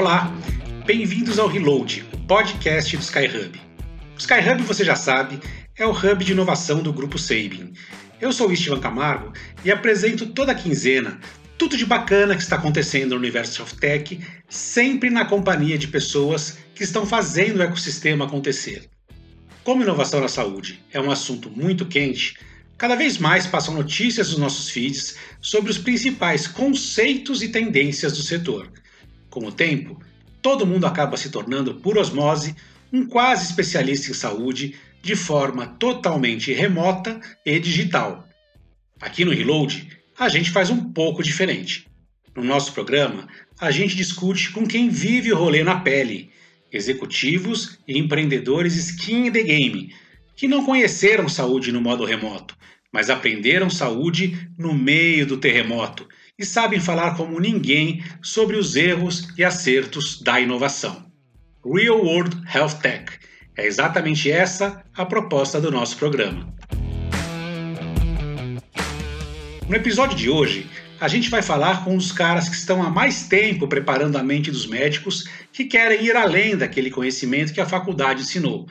Olá, bem-vindos ao Reload, o podcast do Skyhub. O Skyhub, você já sabe, é o hub de inovação do Grupo Sabin. Eu sou o Estevam Camargo e apresento toda quinzena tudo de bacana que está acontecendo no universo of tech, sempre na companhia de pessoas que estão fazendo o ecossistema acontecer. Como inovação na saúde é um assunto muito quente, cada vez mais passam notícias nos nossos feeds sobre os principais conceitos e tendências do setor. Com o tempo, todo mundo acaba se tornando, por osmose, um quase especialista em saúde de forma totalmente remota e digital. Aqui no Reload, a gente faz um pouco diferente. No nosso programa, a gente discute com quem vive o rolê na pele, executivos e empreendedores skin in the game, que não conheceram saúde no modo remoto, mas aprenderam saúde no meio do terremoto e sabem falar como ninguém sobre os erros e acertos da inovação. Real World Health Tech. É exatamente essa a proposta do nosso programa. No episódio de hoje, a gente vai falar com os caras que estão há mais tempo preparando a mente dos médicos que querem ir além daquele conhecimento que a faculdade ensinou.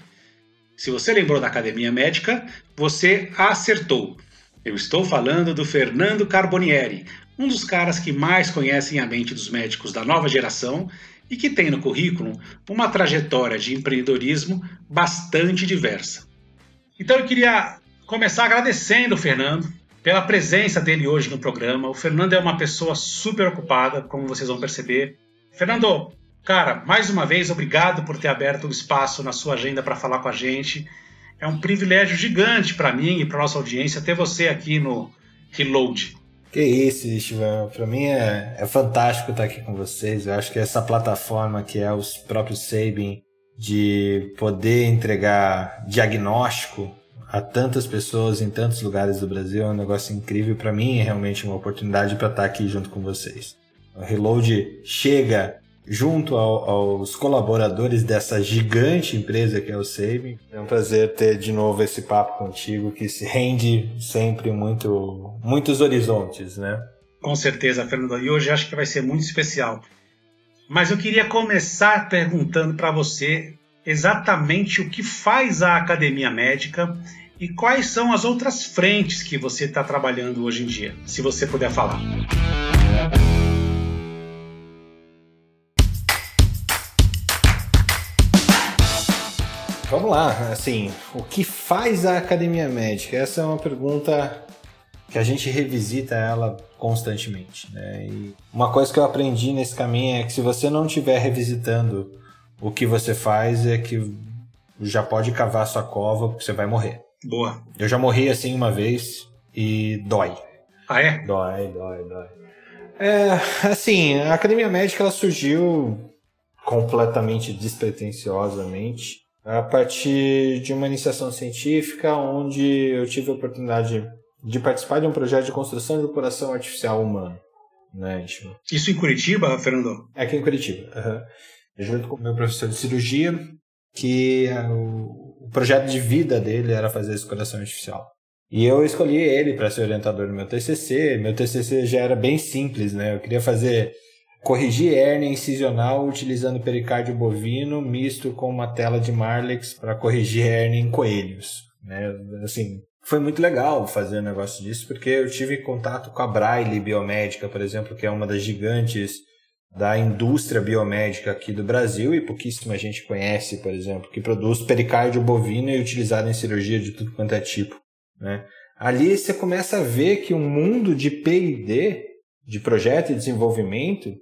Se você lembrou da academia médica, você acertou. Eu estou falando do Fernando Carbonieri, um dos caras que mais conhecem a mente dos médicos da nova geração e que tem no currículo uma trajetória de empreendedorismo bastante diversa. Então eu queria começar agradecendo o Fernando pela presença dele hoje no programa. O Fernando é uma pessoa super ocupada, como vocês vão perceber. Fernando, cara, mais uma vez, obrigado por ter aberto o espaço na sua agenda para falar com a gente. É um privilégio gigante para mim e para nossa audiência ter você aqui no Reload. Que isso, Estevam. Para mim é, é fantástico estar aqui com vocês. Eu acho que essa plataforma que é os próprios Sabin de poder entregar diagnóstico a tantas pessoas em tantos lugares do Brasil é um negócio incrível. Para mim é realmente uma oportunidade para estar aqui junto com vocês. O Reload chega junto ao, aos colaboradores dessa gigante empresa que é o Save. É um prazer ter de novo esse papo contigo que se rende sempre muito, muitos horizontes, né? Com certeza, Fernando. E hoje acho que vai ser muito especial. Mas eu queria começar perguntando para você exatamente o que faz a academia médica e quais são as outras frentes que você está trabalhando hoje em dia, se você puder falar. Vamos lá, assim, o que faz a academia médica? Essa é uma pergunta que a gente revisita ela constantemente. Né? E uma coisa que eu aprendi nesse caminho é que se você não estiver revisitando o que você faz é que já pode cavar sua cova porque você vai morrer. Boa. Eu já morri assim uma vez e dói. Ah, é? Dói, dói, dói. É, assim, a academia médica ela surgiu completamente despretensiosamente a partir de uma iniciação científica onde eu tive a oportunidade de participar de um projeto de construção de coração artificial humano. Né, Isso em Curitiba, Fernando? É aqui em Curitiba. Uhum junto com o meu professor de cirurgia, que é o, o projeto de vida dele era fazer esse coração artificial. E eu escolhi ele para ser orientador do meu TCC. Meu TCC já era bem simples, né? Eu queria fazer corrigir hérnia incisional utilizando pericárdio bovino misto com uma tela de Marlex para corrigir hérnia em coelhos, né? Assim, foi muito legal fazer um negócio disso porque eu tive contato com a Braille Biomédica, por exemplo, que é uma das gigantes da indústria biomédica aqui do Brasil e pouquíssima gente conhece, por exemplo, que produz pericárdio bovino e utilizado em cirurgia de tudo quanto é tipo. Né? Ali você começa a ver que o mundo de P&D, de projeto e desenvolvimento,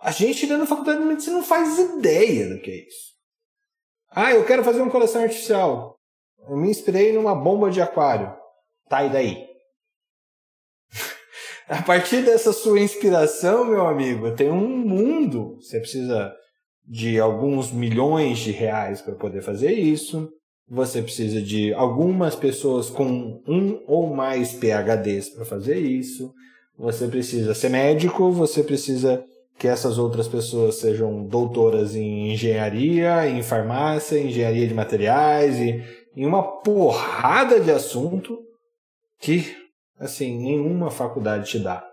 a gente dentro da faculdade de medicina não faz ideia do que é isso. Ah, eu quero fazer um coração artificial. Eu me inspirei numa bomba de aquário. Tá, e daí? A partir dessa sua inspiração, meu amigo, tem um mundo. Você precisa de alguns milhões de reais para poder fazer isso. Você precisa de algumas pessoas com um ou mais PhDs para fazer isso. Você precisa ser médico, você precisa que essas outras pessoas sejam doutoras em engenharia, em farmácia, em engenharia de materiais e em uma porrada de assunto que assim, nenhuma faculdade te dá.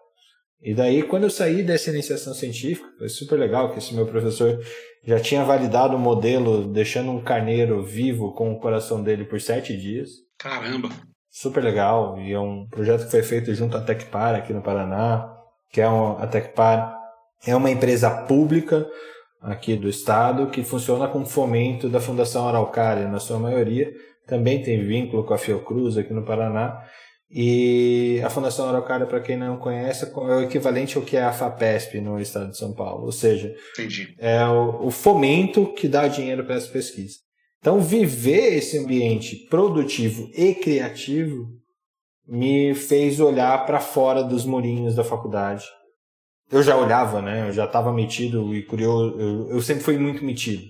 E daí, quando eu saí dessa iniciação científica, foi super legal que esse meu professor já tinha validado o modelo, deixando um carneiro vivo com o coração dele por sete dias. Caramba! Super legal. E é um projeto que foi feito junto à Tecpar aqui no Paraná, que é um, a Tecpar é uma empresa pública aqui do estado que funciona com fomento da Fundação Araucária, na sua maioria. Também tem vínculo com a Fiocruz aqui no Paraná. E a Fundação Araucária, para quem não conhece, é o equivalente ao que é a FAPESP no estado de São Paulo. Ou seja, Entendi. é o, o fomento que dá dinheiro para essa pesquisa. Então, viver esse ambiente produtivo e criativo me fez olhar para fora dos murinhos da faculdade. Eu já olhava, né? Eu já estava metido e curioso. Eu, eu, sempre fui muito metido.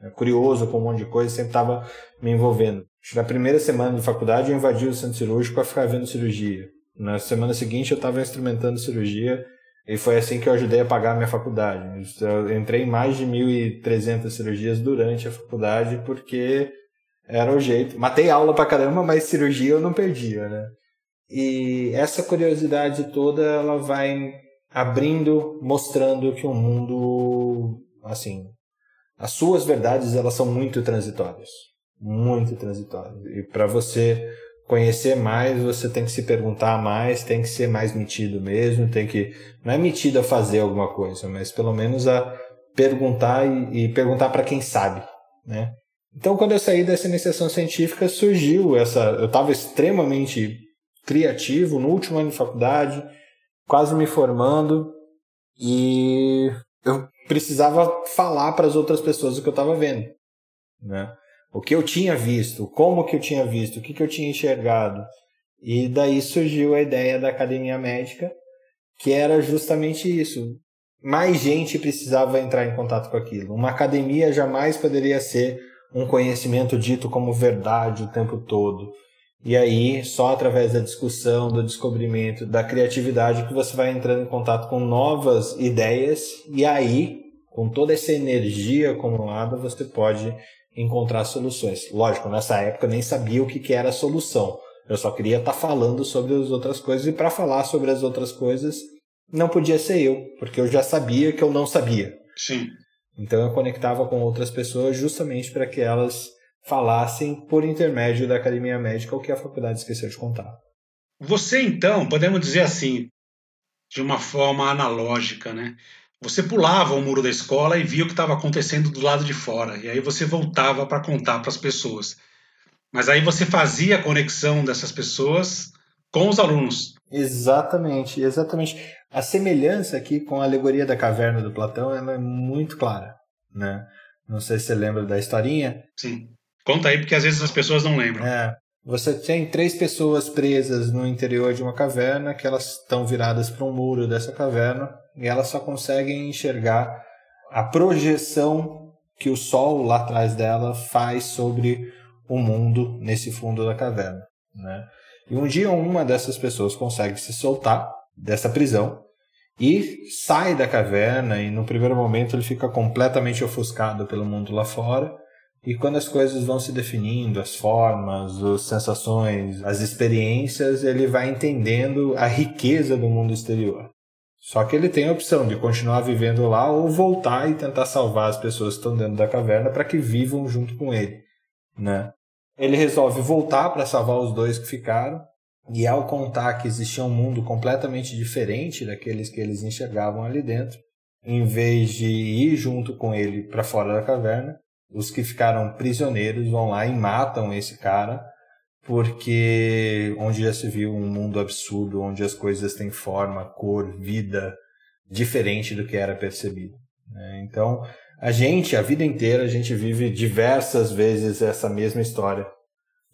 Né? Curioso com um monte de coisa, sempre estava me envolvendo. Na primeira semana de faculdade, eu invadi o centro cirúrgico para ficar vendo cirurgia. Na semana seguinte, eu estava instrumentando cirurgia e foi assim que eu ajudei a pagar a minha faculdade. Eu entrei em mais de 1.300 cirurgias durante a faculdade porque era o jeito. Matei aula pra caramba, mas cirurgia eu não perdia, né? E essa curiosidade toda, ela vai abrindo, mostrando que o mundo, assim, as suas verdades, elas são muito transitórias muito transitório. E para você conhecer mais, você tem que se perguntar mais, tem que ser mais metido mesmo, tem que não é metido a fazer alguma coisa, mas pelo menos a perguntar e, e perguntar para quem sabe, né? Então, quando eu saí dessa iniciação científica, surgiu essa. Eu estava extremamente criativo no último ano de faculdade, quase me formando, e eu precisava falar para as outras pessoas o que eu estava vendo, né? o que eu tinha visto, como que eu tinha visto, o que, que eu tinha enxergado. E daí surgiu a ideia da academia médica, que era justamente isso. Mais gente precisava entrar em contato com aquilo. Uma academia jamais poderia ser um conhecimento dito como verdade o tempo todo. E aí, só através da discussão, do descobrimento, da criatividade, que você vai entrando em contato com novas ideias, e aí, com toda essa energia acumulada, você pode encontrar soluções. Lógico, nessa época eu nem sabia o que, que era a solução. Eu só queria estar tá falando sobre as outras coisas e para falar sobre as outras coisas não podia ser eu, porque eu já sabia que eu não sabia. Sim. Então eu conectava com outras pessoas justamente para que elas falassem por intermédio da academia médica o que a faculdade esqueceu de contar. Você então, podemos dizer assim, de uma forma analógica, né? Você pulava o muro da escola e via o que estava acontecendo do lado de fora, e aí você voltava para contar para as pessoas. Mas aí você fazia a conexão dessas pessoas com os alunos. Exatamente, exatamente. A semelhança aqui com a alegoria da caverna do Platão é muito clara, né? Não sei se você lembra da historinha. Sim. Conta aí, porque às vezes as pessoas não lembram. É. Você tem três pessoas presas no interior de uma caverna, que elas estão viradas para um muro dessa caverna, e elas só conseguem enxergar a projeção que o sol lá atrás dela faz sobre o mundo nesse fundo da caverna. Né? E um dia uma dessas pessoas consegue se soltar dessa prisão e sai da caverna e no primeiro momento ele fica completamente ofuscado pelo mundo lá fora e quando as coisas vão se definindo, as formas, as sensações, as experiências, ele vai entendendo a riqueza do mundo exterior. Só que ele tem a opção de continuar vivendo lá ou voltar e tentar salvar as pessoas que estão dentro da caverna para que vivam junto com ele, né? Ele resolve voltar para salvar os dois que ficaram e ao contar que existia um mundo completamente diferente daqueles que eles enxergavam ali dentro, em vez de ir junto com ele para fora da caverna, os que ficaram prisioneiros vão lá e matam esse cara, porque onde já se viu um mundo absurdo, onde as coisas têm forma, cor, vida diferente do que era percebido. Né? Então, a gente, a vida inteira, a gente vive diversas vezes essa mesma história.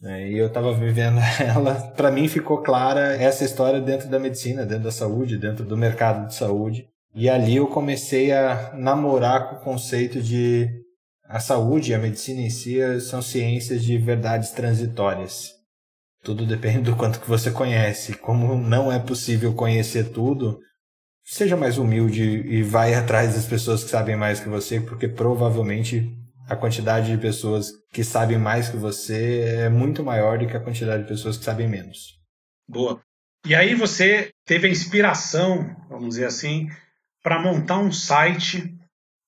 Né? E eu estava vivendo ela, para mim ficou clara essa história dentro da medicina, dentro da saúde, dentro do mercado de saúde. E ali eu comecei a namorar com o conceito de a saúde e a medicina em si são ciências de verdades transitórias. Tudo depende do quanto que você conhece. Como não é possível conhecer tudo, seja mais humilde e vai atrás das pessoas que sabem mais que você, porque provavelmente a quantidade de pessoas que sabem mais que você é muito maior do que a quantidade de pessoas que sabem menos. Boa. E aí você teve a inspiração, vamos dizer assim, para montar um site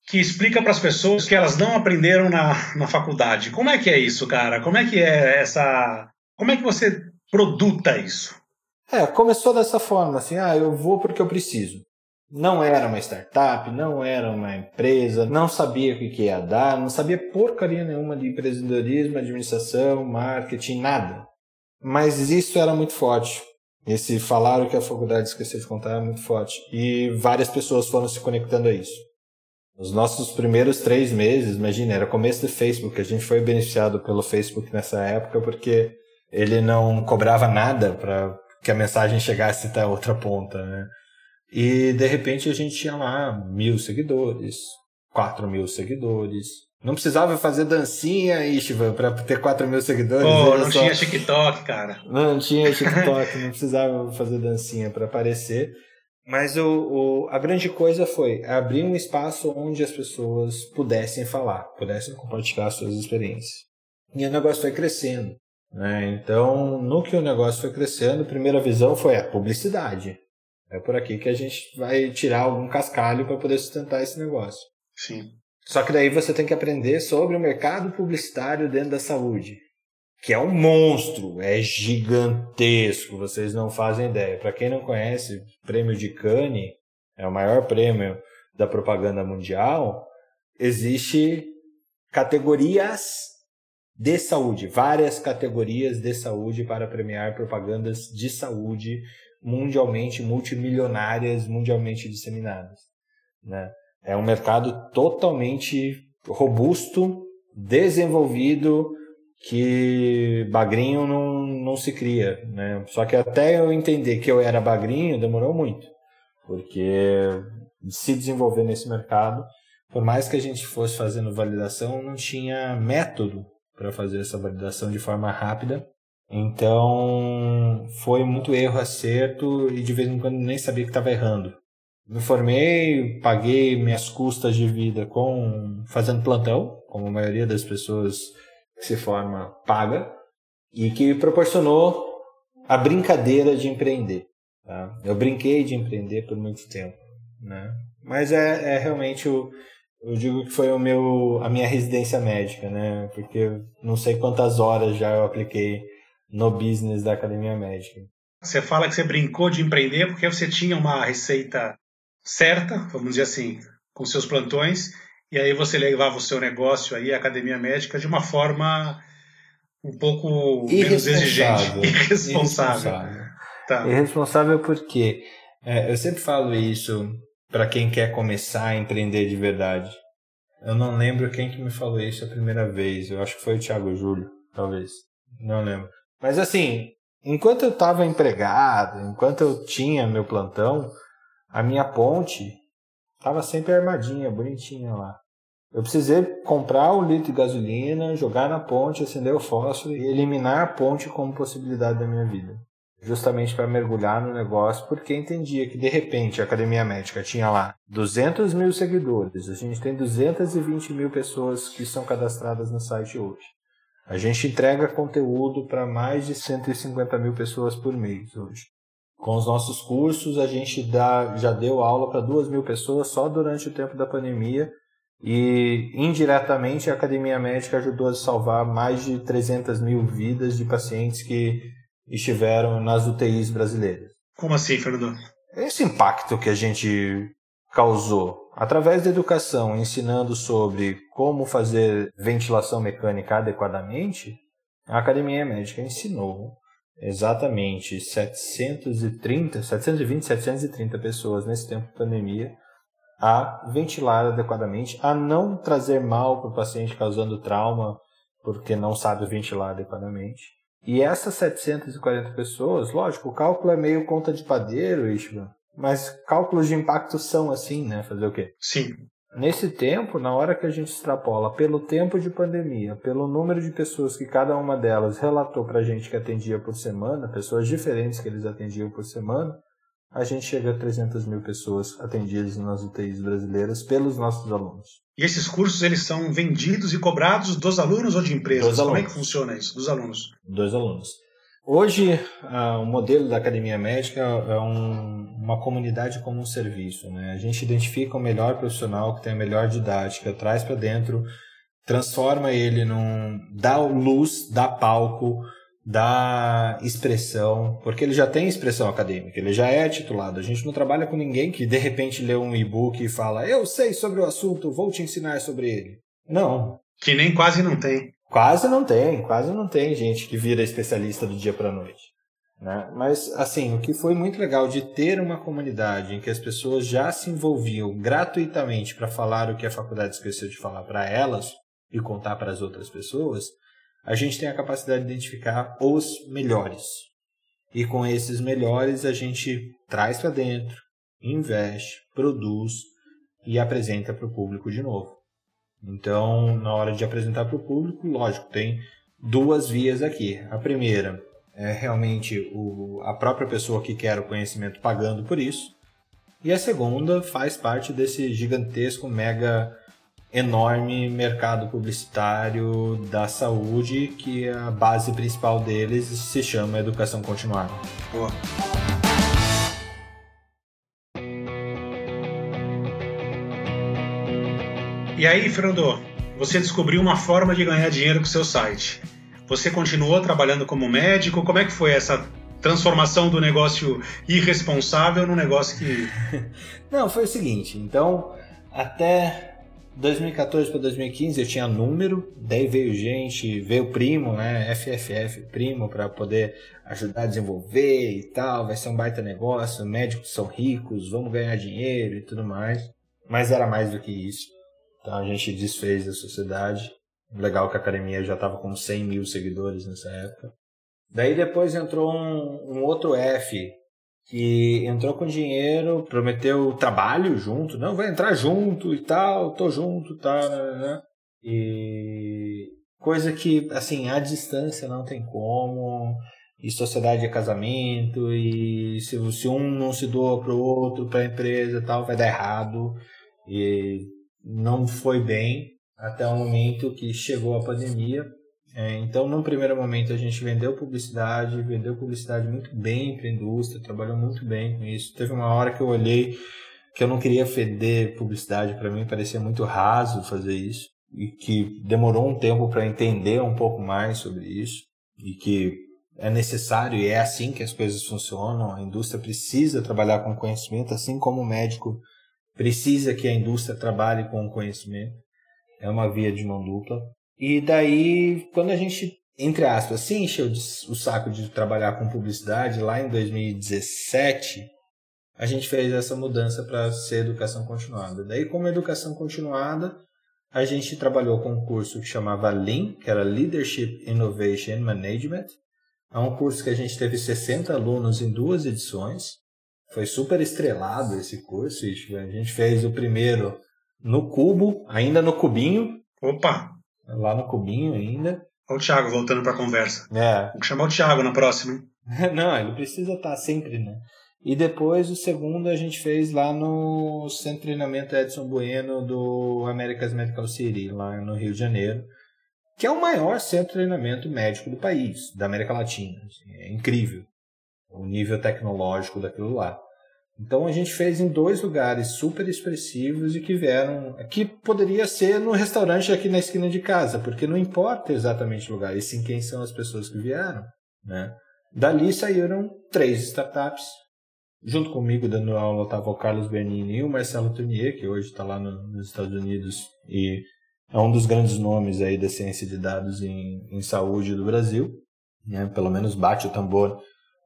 que explica para as pessoas que elas não aprenderam na, na faculdade. Como é que é isso, cara? Como é que é essa. Como é que você produta isso? É, começou dessa forma, assim, ah, eu vou porque eu preciso. Não era uma startup, não era uma empresa, não sabia o que ia dar, não sabia porcaria nenhuma de empreendedorismo, administração, marketing, nada. Mas isso era muito forte. Esse falaram que a faculdade esqueceu de contar é muito forte. E várias pessoas foram se conectando a isso. Os nossos primeiros três meses, imagina, era começo do Facebook. A gente foi beneficiado pelo Facebook nessa época porque ele não cobrava nada para que a mensagem chegasse até a outra ponta, né? E de repente a gente tinha lá mil seguidores, quatro mil seguidores, não precisava fazer dancinha, Ishvan, para ter 4 mil seguidores. Pô, não só... tinha TikTok, cara. Não, não tinha TikTok, não precisava fazer dancinha para aparecer. Mas o, o, a grande coisa foi abrir um espaço onde as pessoas pudessem falar, pudessem compartilhar suas experiências. E o negócio foi crescendo. Né? Então, no que o negócio foi crescendo, a primeira visão foi a publicidade. É por aqui que a gente vai tirar algum cascalho para poder sustentar esse negócio. Sim. Só que daí você tem que aprender sobre o mercado publicitário dentro da saúde, que é um monstro, é gigantesco, vocês não fazem ideia. Para quem não conhece, o prêmio de Cannes é o maior prêmio da propaganda mundial. Existe categorias de saúde, várias categorias de saúde para premiar propagandas de saúde mundialmente multimilionárias, mundialmente disseminadas, né? É um mercado totalmente robusto, desenvolvido, que bagrinho não, não se cria. Né? Só que até eu entender que eu era bagrinho demorou muito, porque se desenvolver nesse mercado, por mais que a gente fosse fazendo validação, não tinha método para fazer essa validação de forma rápida. Então foi muito erro, acerto e de vez em quando nem sabia que estava errando me formei, paguei minhas custas de vida com fazendo plantão, como a maioria das pessoas se forma paga, e que proporcionou a brincadeira de empreender. Tá? Eu brinquei de empreender por muito tempo, né? Mas é, é realmente o eu digo que foi o meu a minha residência médica, né? Porque não sei quantas horas já eu apliquei no business da academia médica. Você fala que você brincou de empreender porque você tinha uma receita certa, vamos dizer assim, com seus plantões, e aí você levava o seu negócio aí, a academia médica, de uma forma um pouco menos exigente. Irresponsável. Irresponsável. Tá. Irresponsável porque é, eu sempre falo isso para quem quer começar a empreender de verdade. Eu não lembro quem que me falou isso a primeira vez. Eu acho que foi o Thiago Júlio, talvez. Não lembro. Mas assim, enquanto eu estava empregado, enquanto eu tinha meu plantão, a minha ponte estava sempre armadinha, bonitinha lá. Eu precisei comprar o litro de gasolina, jogar na ponte, acender o fósforo e eliminar a ponte como possibilidade da minha vida. Justamente para mergulhar no negócio, porque entendia que de repente a Academia Médica tinha lá 200 mil seguidores, a gente tem 220 mil pessoas que são cadastradas no site hoje. A gente entrega conteúdo para mais de 150 mil pessoas por mês hoje. Com os nossos cursos, a gente dá, já deu aula para duas mil pessoas só durante o tempo da pandemia e indiretamente a Academia Médica ajudou a salvar mais de 300 mil vidas de pacientes que estiveram nas UTIs brasileiras. Como assim, Fernando? Esse impacto que a gente causou através da educação, ensinando sobre como fazer ventilação mecânica adequadamente, a Academia Médica ensinou exatamente 730, 720, 730 pessoas nesse tempo de pandemia a ventilar adequadamente, a não trazer mal para o paciente causando trauma porque não sabe ventilar adequadamente. E essas 740 pessoas, lógico, o cálculo é meio conta de padeiro, Ishvan, mas cálculos de impacto são assim, né? Fazer o quê? Sim. Nesse tempo, na hora que a gente extrapola pelo tempo de pandemia, pelo número de pessoas que cada uma delas relatou para a gente que atendia por semana, pessoas diferentes que eles atendiam por semana, a gente chega a 300 mil pessoas atendidas nas UTIs brasileiras pelos nossos alunos. E esses cursos eles são vendidos e cobrados dos alunos ou de empresas? Como é que funciona isso? Dos alunos? Dos alunos. Hoje, o modelo da academia médica é um, uma comunidade como um serviço. Né? A gente identifica o melhor profissional que tem a melhor didática, traz para dentro, transforma ele num. dá luz, dá palco, dá expressão, porque ele já tem expressão acadêmica, ele já é titulado. A gente não trabalha com ninguém que de repente lê um e-book e fala: Eu sei sobre o assunto, vou te ensinar sobre ele. Não. Que nem quase não tem. Quase não tem, quase não tem gente que vira especialista do dia para a noite. Né? Mas, assim, o que foi muito legal de ter uma comunidade em que as pessoas já se envolviam gratuitamente para falar o que a faculdade esqueceu de falar para elas e contar para as outras pessoas, a gente tem a capacidade de identificar os melhores. E com esses melhores a gente traz para dentro, investe, produz e apresenta para o público de novo. Então, na hora de apresentar para o público, lógico, tem duas vias aqui. A primeira é realmente o, a própria pessoa que quer o conhecimento pagando por isso. E a segunda faz parte desse gigantesco, mega enorme mercado publicitário da saúde, que a base principal deles se chama educação continuada. Boa. E aí, Fernando, você descobriu uma forma de ganhar dinheiro com o seu site. Você continuou trabalhando como médico? Como é que foi essa transformação do negócio irresponsável num negócio que. Não, foi o seguinte. Então, até 2014 para 2015 eu tinha número, daí veio gente, veio primo, né, FFF, primo, para poder ajudar a desenvolver e tal, vai ser um baita negócio, médicos são ricos, vamos ganhar dinheiro e tudo mais. Mas era mais do que isso. Então a gente desfez a sociedade. Legal que a academia já estava com 100 mil seguidores nessa época. Daí depois entrou um, um, outro F que entrou com dinheiro, prometeu trabalho junto, não, vai entrar junto e tal, tô junto, tá, né, né? E coisa que, assim, à distância não tem como, e sociedade é casamento, e se, se um não se doa pro outro, pra empresa e tal, vai dar errado. E não foi bem até o momento que chegou a pandemia. É, então, num primeiro momento, a gente vendeu publicidade, vendeu publicidade muito bem para a indústria, trabalhou muito bem com isso. Teve uma hora que eu olhei que eu não queria feder publicidade, para mim parecia muito raso fazer isso, e que demorou um tempo para entender um pouco mais sobre isso, e que é necessário e é assim que as coisas funcionam. A indústria precisa trabalhar com conhecimento, assim como o médico precisa que a indústria trabalhe com conhecimento. É uma via de mão dupla. E daí, quando a gente, entre aspas, se encheu o saco de trabalhar com publicidade, lá em 2017, a gente fez essa mudança para ser educação continuada. Daí, como educação continuada, a gente trabalhou com um curso que chamava Lean, que era Leadership Innovation Management. É um curso que a gente teve 60 alunos em duas edições. Foi super estrelado esse curso. A gente fez o primeiro no cubo, ainda no cubinho. Opa! Lá no cubinho ainda. Olha o Thiago voltando para a conversa. É. Vou chamar o Thiago na próxima. Não, ele precisa estar sempre, né? E depois o segundo a gente fez lá no Centro de Treinamento Edson Bueno do America's Medical City, lá no Rio de Janeiro, que é o maior centro de treinamento médico do país, da América Latina. Assim, é incrível o nível tecnológico daquilo lá. Então a gente fez em dois lugares super expressivos e que vieram. que poderia ser no restaurante aqui na esquina de casa, porque não importa exatamente o lugar, e sim quem são as pessoas que vieram. Né? Dali saíram três startups. Junto comigo, dando aula, estava o Carlos Bernini e o Marcelo Tunier, que hoje está lá no, nos Estados Unidos e é um dos grandes nomes aí da ciência de dados em, em saúde do Brasil. Né? Pelo menos bate o tambor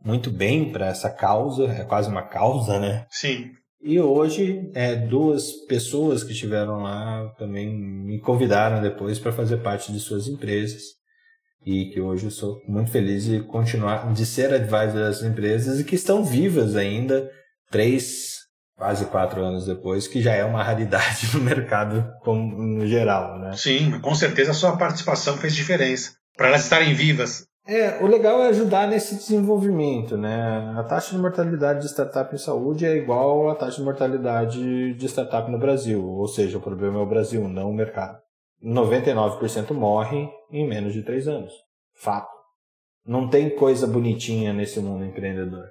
muito bem para essa causa, é quase uma causa, né? Sim. E hoje, é, duas pessoas que estiveram lá também me convidaram depois para fazer parte de suas empresas. E que hoje eu sou muito feliz de continuar, de ser advisor dessas empresas e que estão vivas ainda, três, quase quatro anos depois, que já é uma raridade no mercado como, no geral, né? Sim, com certeza a sua participação fez diferença. Para elas estarem vivas é, o legal é ajudar nesse desenvolvimento, né? A taxa de mortalidade de startup em saúde é igual à taxa de mortalidade de startup no Brasil, ou seja, o problema é o Brasil, não o mercado. 99% morre em menos de 3 anos. Fato. Não tem coisa bonitinha nesse mundo empreendedor,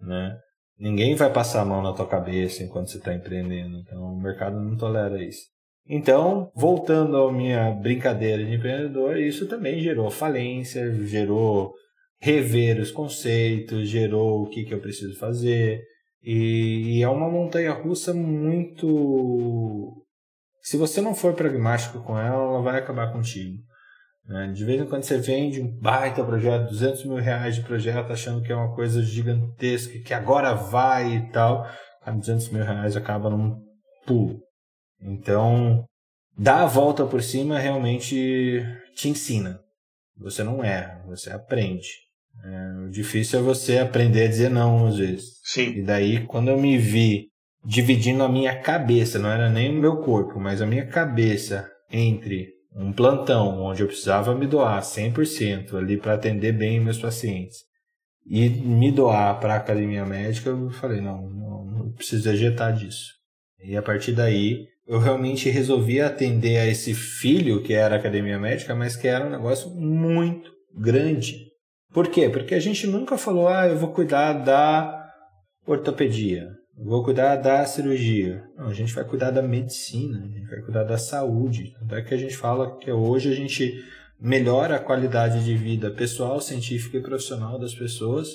né? Ninguém vai passar a mão na tua cabeça enquanto você está empreendendo, então o mercado não tolera isso. Então, voltando à minha brincadeira de empreendedor, isso também gerou falência, gerou rever os conceitos, gerou o que, que eu preciso fazer. E, e é uma montanha russa muito. Se você não for pragmático com ela, ela vai acabar contigo. Né? De vez em quando você vende um baita projeto, 200 mil reais de projeto, achando que é uma coisa gigantesca, que agora vai e tal. A 200 mil reais acaba num pulo. Então, dar a volta por cima realmente te ensina. Você não erra, você aprende. É, o difícil é você aprender a dizer não às vezes. Sim. E daí, quando eu me vi dividindo a minha cabeça, não era nem o meu corpo, mas a minha cabeça entre um plantão onde eu precisava me doar 100% ali para atender bem meus pacientes e me doar para a academia médica, eu falei, não, não, não preciso ejetar disso. E a partir daí, eu realmente resolvi atender a esse filho que era academia médica, mas que era um negócio muito grande. Por quê? Porque a gente nunca falou, ah, eu vou cuidar da ortopedia, vou cuidar da cirurgia. Não, a gente vai cuidar da medicina, a gente vai cuidar da saúde. Tanto é que a gente fala que hoje a gente melhora a qualidade de vida pessoal, científica e profissional das pessoas,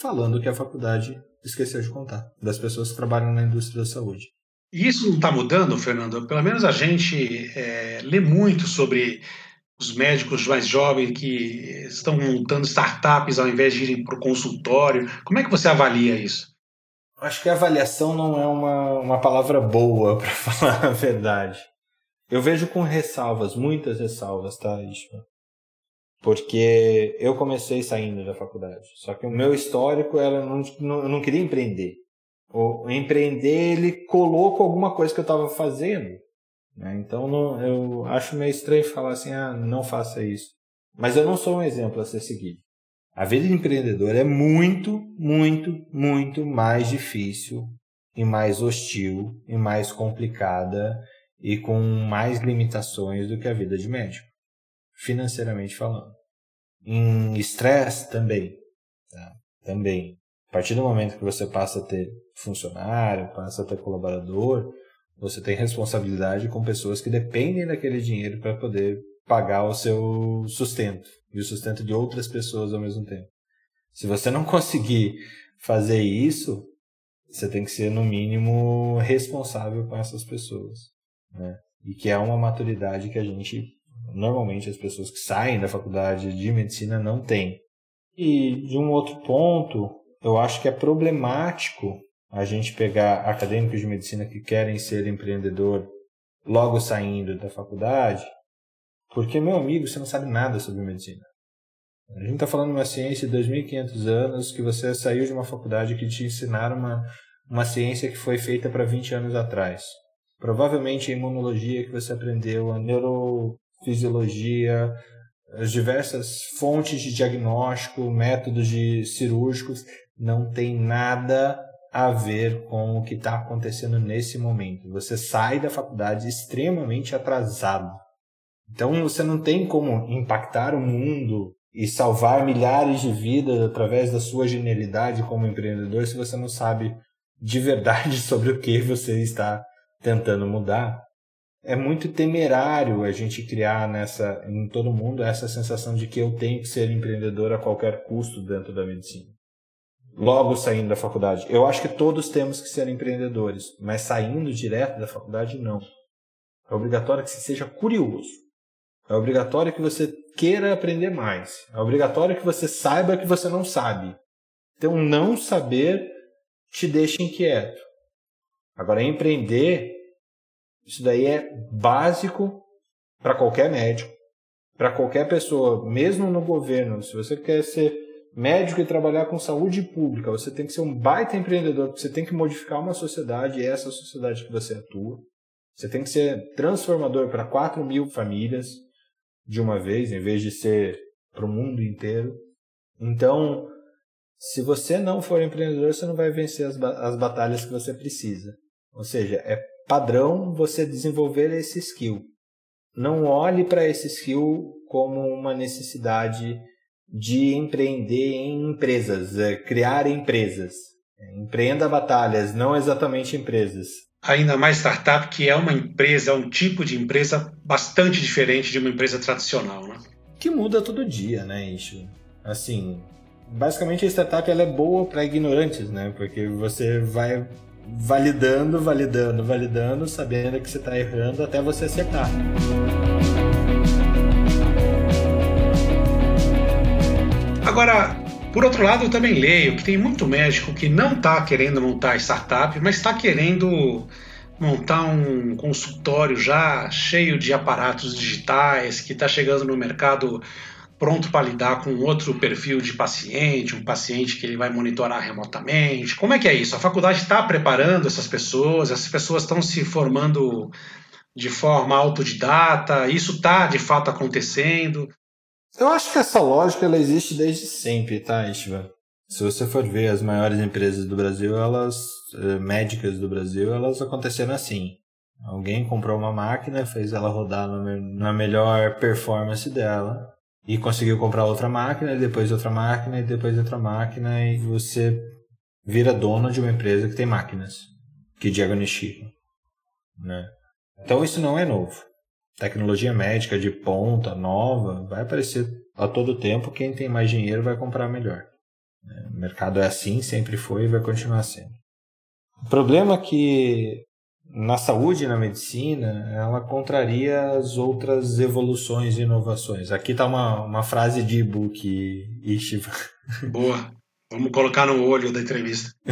falando que a faculdade esqueceu de contar, das pessoas que trabalham na indústria da saúde. E isso não está mudando, Fernando? Pelo menos a gente é, lê muito sobre os médicos mais jovens que estão montando startups ao invés de irem para o consultório. Como é que você avalia isso? Acho que avaliação não é uma, uma palavra boa, para falar a verdade. Eu vejo com ressalvas, muitas ressalvas, tá, Ishma? Porque eu comecei saindo da faculdade. Só que o meu histórico era não, eu não queria empreender. O empreender, ele colocou alguma coisa que eu estava fazendo. Né? Então não, eu acho meio estranho falar assim, ah, não faça isso. Mas eu não sou um exemplo a ser seguido. A vida de empreendedor é muito, muito, muito mais difícil e mais hostil e mais complicada e com mais limitações do que a vida de médico, financeiramente falando. Em estresse também, tá? também. A partir do momento que você passa a ter funcionário, passa a ter colaborador, você tem responsabilidade com pessoas que dependem daquele dinheiro para poder pagar o seu sustento e o sustento de outras pessoas ao mesmo tempo. Se você não conseguir fazer isso, você tem que ser no mínimo responsável com essas pessoas, né? E que é uma maturidade que a gente normalmente as pessoas que saem da faculdade de medicina não têm. E de um outro ponto, eu acho que é problemático a gente pegar acadêmicos de medicina que querem ser empreendedor logo saindo da faculdade, porque, meu amigo, você não sabe nada sobre medicina. A gente está falando de uma ciência de 2.500 anos que você saiu de uma faculdade que te ensinaram uma, uma ciência que foi feita para 20 anos atrás. Provavelmente a imunologia que você aprendeu, a neurofisiologia, as diversas fontes de diagnóstico, métodos de cirúrgicos, não tem nada a ver com o que está acontecendo nesse momento. Você sai da faculdade extremamente atrasado. Então você não tem como impactar o mundo e salvar milhares de vidas através da sua genialidade como empreendedor se você não sabe de verdade sobre o que você está tentando mudar. É muito temerário a gente criar nessa em todo mundo essa sensação de que eu tenho que ser empreendedor a qualquer custo dentro da medicina logo saindo da faculdade. Eu acho que todos temos que ser empreendedores, mas saindo direto da faculdade, não. É obrigatório que você seja curioso. É obrigatório que você queira aprender mais. É obrigatório que você saiba que você não sabe. Então, não saber te deixa inquieto. Agora, empreender, isso daí é básico para qualquer médico, para qualquer pessoa, mesmo no governo. Se você quer ser médico e trabalhar com saúde pública, você tem que ser um baita empreendedor, você tem que modificar uma sociedade e é essa sociedade que você atua. Você tem que ser transformador para 4 mil famílias de uma vez, em vez de ser para o mundo inteiro. Então, se você não for empreendedor, você não vai vencer as, as batalhas que você precisa. Ou seja, é padrão você desenvolver esse skill. Não olhe para esse skill como uma necessidade de empreender em empresas, é, criar empresas. Empreenda batalhas, não exatamente empresas. Ainda mais startup, que é uma empresa, é um tipo de empresa bastante diferente de uma empresa tradicional, né? Que muda todo dia, né, Isho? Assim, basicamente a startup ela é boa para ignorantes, né? Porque você vai validando, validando, validando, sabendo que você está errando até você acertar. Agora, por outro lado, eu também leio que tem muito médico que não está querendo montar startup, mas está querendo montar um consultório já cheio de aparatos digitais, que está chegando no mercado pronto para lidar com outro perfil de paciente, um paciente que ele vai monitorar remotamente. Como é que é isso? A faculdade está preparando essas pessoas, essas pessoas estão se formando de forma autodidata, isso está de fato acontecendo? Eu acho que essa lógica ela existe desde sempre, tá, Ishva? Se você for ver as maiores empresas do Brasil, elas eh, médicas do Brasil, elas aconteceram assim. Alguém comprou uma máquina, fez ela rodar na melhor performance dela, e conseguiu comprar outra máquina, e depois outra máquina, e depois outra máquina, e você vira dono de uma empresa que tem máquinas que diagnosticam. Né? Então isso não é novo. Tecnologia médica de ponta, nova, vai aparecer a todo tempo. Quem tem mais dinheiro vai comprar melhor. Né? O mercado é assim, sempre foi e vai continuar sendo. O problema é que na saúde e na medicina, ela contraria as outras evoluções e inovações. Aqui está uma, uma frase de e-book, Ishiva. Boa. Vamos colocar no olho da entrevista.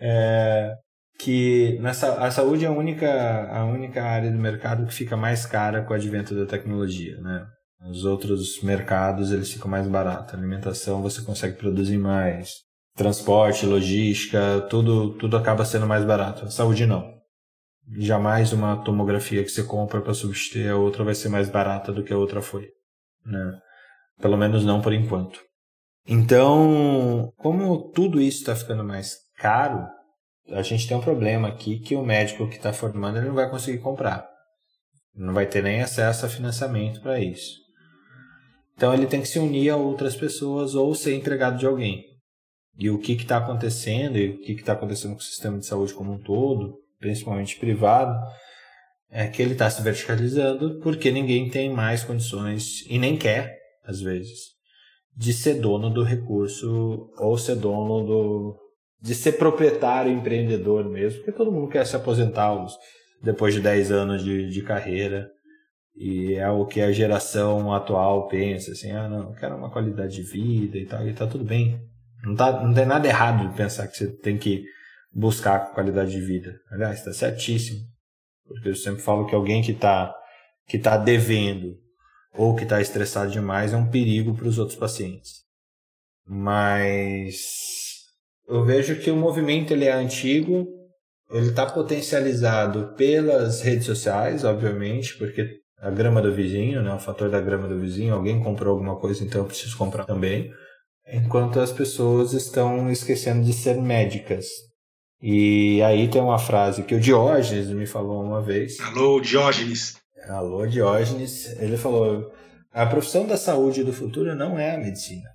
é, que nessa, a saúde é a única, a única área do mercado que fica mais cara com o advento da tecnologia, né? Os outros mercados eles ficam mais baratos. Alimentação você consegue produzir mais transporte, logística, tudo, tudo acaba sendo mais barato. A saúde não. Jamais uma tomografia que você compra para substituir a outra vai ser mais barata do que a outra foi. Né? Pelo menos não por enquanto. Então, como tudo isso está ficando mais caro, a gente tem um problema aqui que o médico que está formando ele não vai conseguir comprar. Não vai ter nem acesso a financiamento para isso. Então ele tem que se unir a outras pessoas ou ser empregado de alguém e o que está acontecendo e o que está acontecendo com o sistema de saúde como um todo, principalmente privado, é que ele está se verticalizando porque ninguém tem mais condições e nem quer, às vezes, de ser dono do recurso ou ser dono do. De ser proprietário empreendedor mesmo, porque todo mundo quer se aposentar depois de 10 anos de, de carreira. E é o que a geração atual pensa, assim, ah, não, eu quero uma qualidade de vida e tal, e tá tudo bem não, tá, não tem nada errado de pensar que você tem que buscar qualidade de vida. Aliás, está certíssimo. Porque eu sempre falo que alguém que está que tá devendo ou que está estressado demais é um perigo para os outros pacientes. Mas eu vejo que o movimento ele é antigo, ele está potencializado pelas redes sociais, obviamente, porque a grama do vizinho, né, o fator da grama do vizinho, alguém comprou alguma coisa, então eu preciso comprar também enquanto as pessoas estão esquecendo de ser médicas. E aí tem uma frase que o Diógenes me falou uma vez. Alô, Diógenes. Alô, Diógenes. Ele falou: a profissão da saúde do futuro não é a medicina.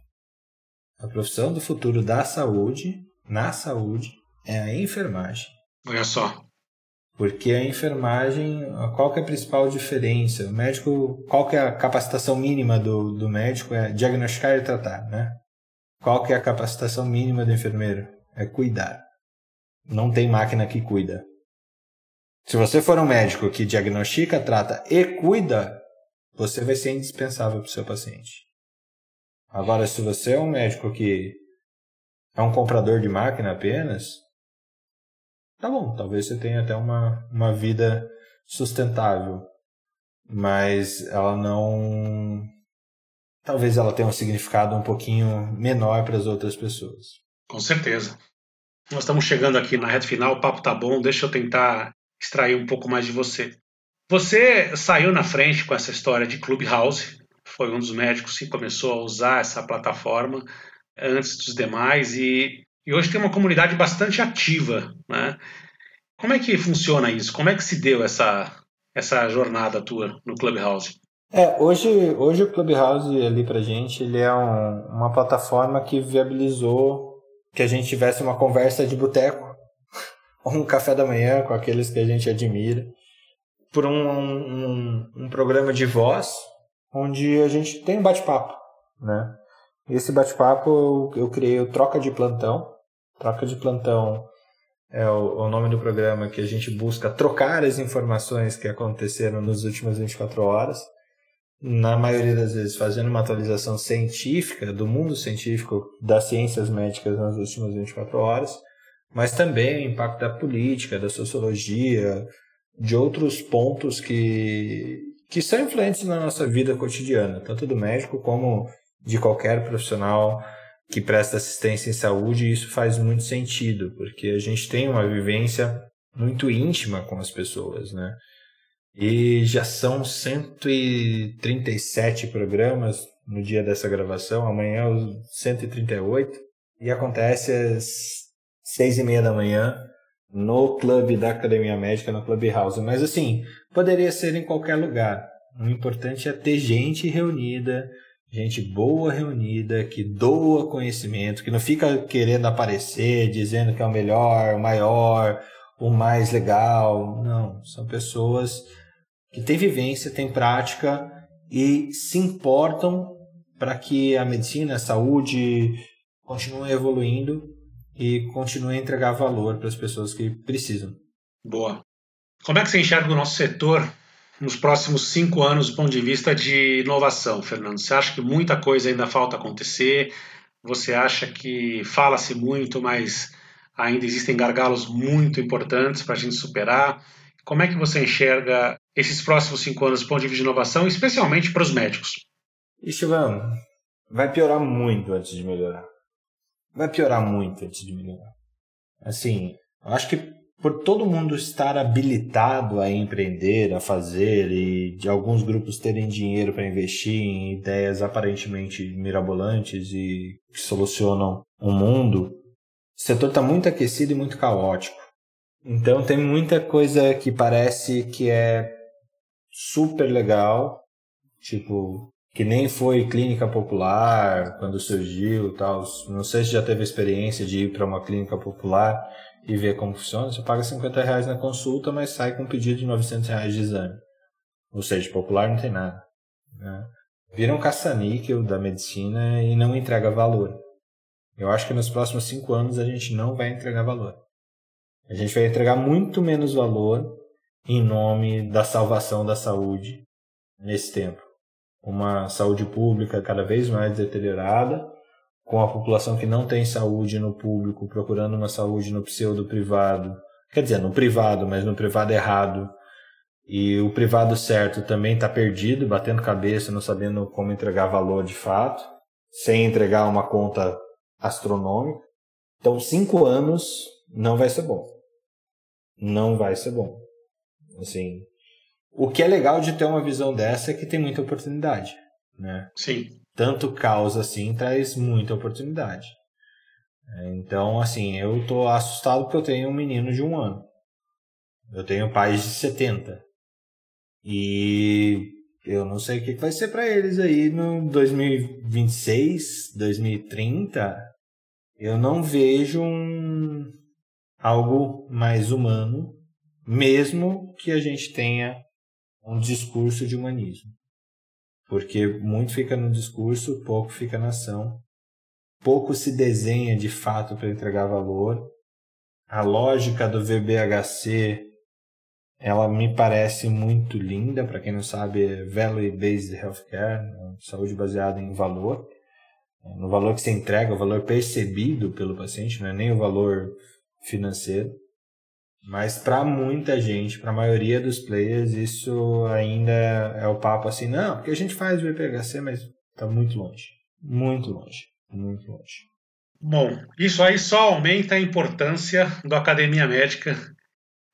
A profissão do futuro da saúde, na saúde, é a enfermagem. Olha só. Porque a enfermagem, qual que é a principal diferença? O médico, qual que é a capacitação mínima do, do médico? É diagnosticar e tratar, né? Qual que é a capacitação mínima do enfermeiro? É cuidar. Não tem máquina que cuida. Se você for um médico que diagnostica, trata e cuida, você vai ser indispensável para o seu paciente. Agora, se você é um médico que é um comprador de máquina apenas, tá bom, talvez você tenha até uma, uma vida sustentável, mas ela não talvez ela tenha um significado um pouquinho menor para as outras pessoas. Com certeza. Nós estamos chegando aqui na reta final, o papo tá bom, deixa eu tentar extrair um pouco mais de você. Você saiu na frente com essa história de Clubhouse, foi um dos médicos que começou a usar essa plataforma antes dos demais e, e hoje tem uma comunidade bastante ativa, né? Como é que funciona isso? Como é que se deu essa, essa jornada tua no Clubhouse? É, hoje, hoje o Clubhouse ali pra gente, ele é um, uma plataforma que viabilizou que a gente tivesse uma conversa de boteco, ou um café da manhã com aqueles que a gente admira, por um, um, um programa de voz, onde a gente tem um bate-papo, né? Esse bate-papo eu, criei o Troca de Plantão. Troca de Plantão é o, o, nome do programa que a gente busca trocar as informações que aconteceram nas últimas 24 horas na maioria das vezes, fazendo uma atualização científica do mundo científico das ciências médicas nas últimas 24 horas, mas também o impacto da política, da sociologia, de outros pontos que, que são influentes na nossa vida cotidiana, tanto do médico como de qualquer profissional que presta assistência em saúde, e isso faz muito sentido, porque a gente tem uma vivência muito íntima com as pessoas, né? E já são 137 programas no dia dessa gravação, amanhã é o 138, e acontece às seis e meia da manhã no clube da Academia Médica, no Clubhouse. Mas assim, poderia ser em qualquer lugar. O importante é ter gente reunida, gente boa reunida, que doa conhecimento, que não fica querendo aparecer, dizendo que é o melhor, o maior, o mais legal. Não, são pessoas que têm vivência, têm prática e se importam para que a medicina, a saúde continue evoluindo e continue a entregar valor para as pessoas que precisam. Boa. Como é que você enxerga o nosso setor nos próximos cinco anos do ponto de vista de inovação, Fernando? Você acha que muita coisa ainda falta acontecer? Você acha que fala-se muito, mas ainda existem gargalos muito importantes para a gente superar? Como é que você enxerga esses próximos cinco anos do ponto de vista de inovação, especialmente para os médicos? Estevam, vai piorar muito antes de melhorar. Vai piorar muito antes de melhorar. Assim, eu acho que por todo mundo estar habilitado a empreender, a fazer e de alguns grupos terem dinheiro para investir em ideias aparentemente mirabolantes e que solucionam o mundo, o setor está muito aquecido e muito caótico. Então tem muita coisa que parece que é super legal, tipo, que nem foi clínica popular quando surgiu tal. Não sei se já teve experiência de ir para uma clínica popular e ver como funciona. Você paga 50 reais na consulta, mas sai com um pedido de 900 reais de exame. Ou seja, popular não tem nada. Né? Vira um caça-níquel da medicina e não entrega valor. Eu acho que nos próximos cinco anos a gente não vai entregar valor. A gente vai entregar muito menos valor em nome da salvação da saúde nesse tempo. Uma saúde pública cada vez mais deteriorada, com a população que não tem saúde no público procurando uma saúde no pseudo privado, quer dizer, no privado, mas no privado errado. E o privado certo também está perdido, batendo cabeça, não sabendo como entregar valor de fato, sem entregar uma conta astronômica. Então, cinco anos não vai ser bom não vai ser bom. Assim, o que é legal de ter uma visão dessa é que tem muita oportunidade, né? Sim. Tanto causa assim traz muita oportunidade. É, então, assim, eu tô assustado porque eu tenho um menino de um ano. Eu tenho pais de 70. E eu não sei o que vai ser para eles aí no 2026, 2030. Eu não vejo um, algo mais humano, mesmo que a gente tenha um discurso de humanismo. Porque muito fica no discurso, pouco fica na ação. Pouco se desenha de fato para entregar valor. A lógica do VBHC, ela me parece muito linda, para quem não sabe, é Value Based Healthcare, né? saúde baseada em valor. No valor que se entrega, o valor percebido pelo paciente, não é nem o valor financeiro. Mas para muita gente, para a maioria dos players, isso ainda é o papo assim, não, porque a gente faz o IPHC, mas está muito longe. Muito longe. Muito longe. Bom, isso aí só aumenta a importância da academia médica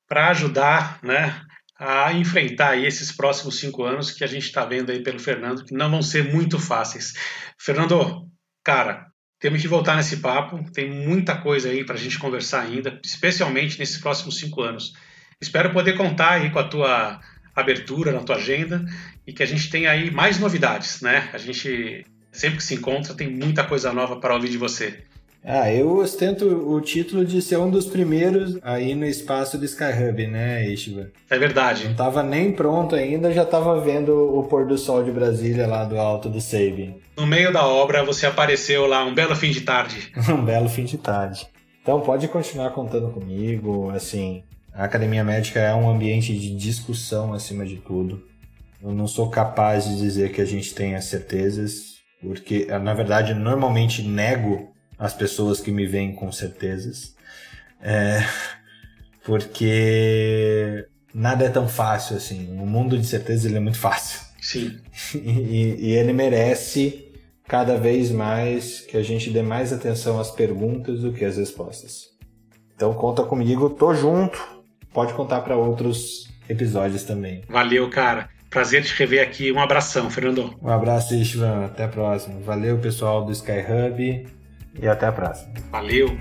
para ajudar né, a enfrentar esses próximos cinco anos que a gente está vendo aí pelo Fernando, que não vão ser muito fáceis. Fernando, cara, temos que voltar nesse papo, tem muita coisa aí para a gente conversar ainda, especialmente nesses próximos cinco anos. Espero poder contar aí com a tua abertura na tua agenda e que a gente tenha aí mais novidades, né? A gente sempre que se encontra tem muita coisa nova para ouvir de você. Ah, eu ostento o título de ser um dos primeiros aí no espaço do Skyhub, né, Ishiva? É verdade. Não tava nem pronto ainda, já tava vendo o pôr do sol de Brasília lá do alto do Sabin. No meio da obra você apareceu lá um belo fim de tarde. um belo fim de tarde. Então pode continuar contando comigo, assim, a Academia Médica é um ambiente de discussão acima de tudo. Eu não sou capaz de dizer que a gente tenha certezas, porque na verdade normalmente nego as pessoas que me veem com certezas. É, porque nada é tão fácil assim. O mundo de certeza ele é muito fácil. Sim. E, e, ele merece cada vez mais que a gente dê mais atenção às perguntas do que às respostas. Então conta comigo, tô junto. Pode contar para outros episódios também. Valeu, cara. Prazer te rever aqui. Um abração, Fernando. Um abraço, Ishvan. Até a próxima. Valeu, pessoal do Sky Hub. E até a próxima. Valeu!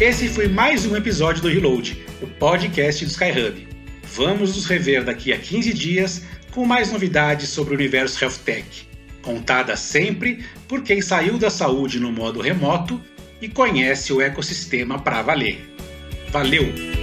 Esse foi mais um episódio do Reload, o podcast do Skyhub. Vamos nos rever daqui a 15 dias com mais novidades sobre o universo Health Tech, contada sempre por quem saiu da saúde no modo remoto e conhece o ecossistema para valer. Valeu!